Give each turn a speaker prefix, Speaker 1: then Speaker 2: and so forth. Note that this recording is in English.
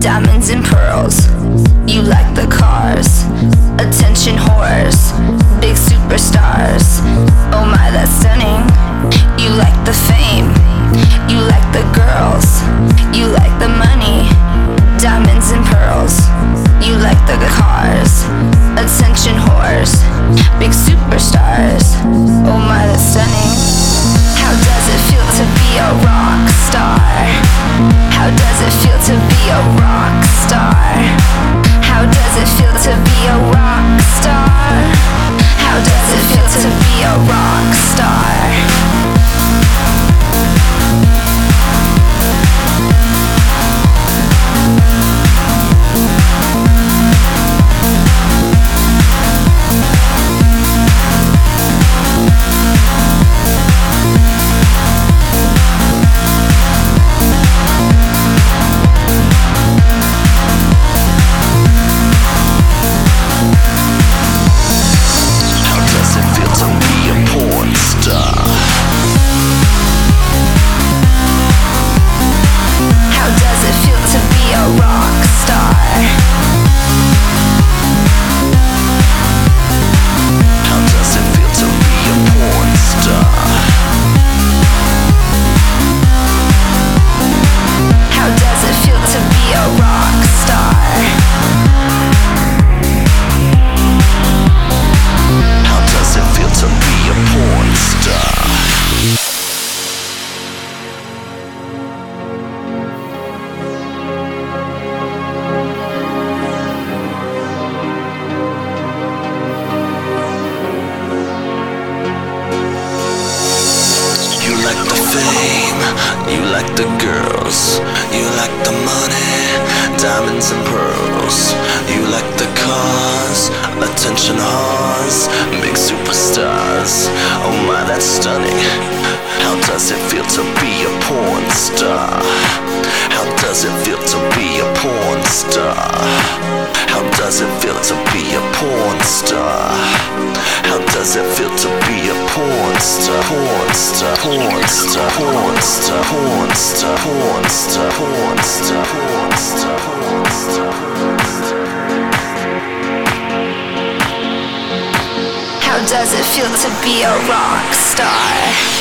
Speaker 1: Diamonds and pearls. You like the cars. Attention whores. Big superstars. Oh my, that's stunning. You like the fame. You like the girls. You like the money. Diamonds and pearls. You like the cars. Attention whores. Big superstars. Oh my, that's stunning. How does it feel to be a rock star? How does it feel to be a rock it feel to be a
Speaker 2: the girls, you like the money, diamonds and pearls. You like the cars, attention whores, big superstars. Oh my, that's stunning. How does it feel to be a porn star? How does it feel to be a porn star? How does it feel to be a porn star? How does it feel to be a porn star? Porn star, porn star, porn star, porn star, porn star, porn star, porn star, porn star.
Speaker 1: How does it feel to be a rock star?